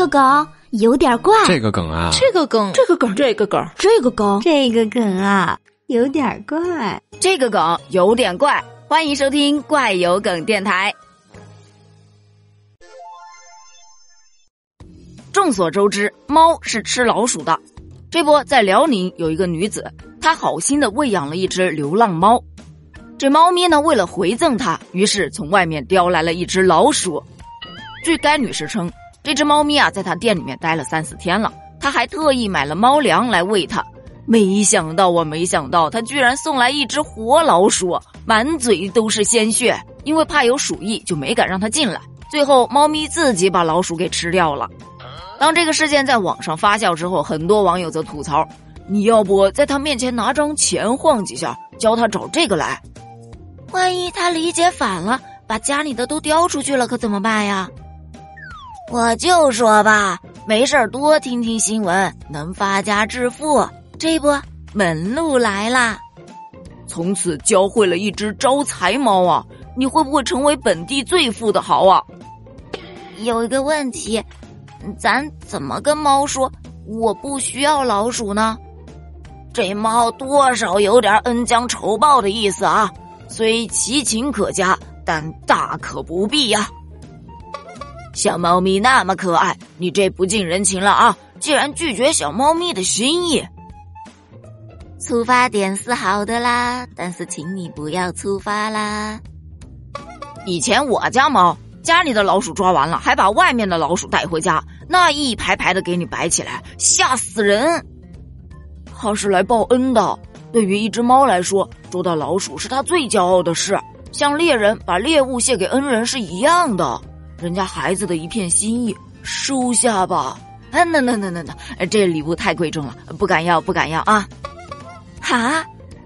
个梗有点怪，这个梗啊，这个梗，这个梗，这个梗，这个梗，这个梗啊，有点怪，这个梗有点怪。欢迎收听怪有梗电台。众所周知，猫是吃老鼠的。这不，在辽宁有一个女子，她好心的喂养了一只流浪猫。这猫咪呢，为了回赠她，于是从外面叼来了一只老鼠。据该女士称，这只猫咪啊，在他店里面待了三四天了，他还特意买了猫粮来喂它。没想到，我没想到，他居然送来一只活老鼠，满嘴都是鲜血。因为怕有鼠疫，就没敢让它进来。最后，猫咪自己把老鼠给吃掉了。当这个事件在网上发酵之后，很多网友则吐槽：“你要不在他面前拿张钱晃几下，教他找这个来？万一他理解反了，把家里的都叼出去了，可怎么办呀？”我就说吧，没事多听听新闻，能发家致富。这不，门路来啦！从此教会了一只招财猫啊！你会不会成为本地最富的豪啊？有一个问题。咱怎么跟猫说我不需要老鼠呢？这猫多少有点恩将仇报的意思啊，虽其情可嘉，但大可不必呀。小猫咪那么可爱，你这不近人情了啊！竟然拒绝小猫咪的心意。出发点是好的啦，但是请你不要出发啦。以前我家猫。家里的老鼠抓完了，还把外面的老鼠带回家，那一排排的给你摆起来，吓死人！它是来报恩的。对于一只猫来说，捉到老鼠是它最骄傲的事，像猎人把猎物献给恩人是一样的。人家孩子的一片心意，收下吧。啊，那那那那那，这礼物太贵重了，不敢要，不敢要啊！哈？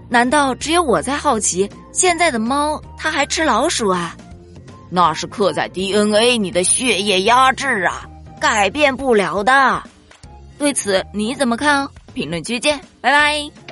难道只有我在好奇，现在的猫它还吃老鼠啊？那是刻在 DNA 你的血液压制啊，改变不了的。对此你怎么看？评论区见，拜拜。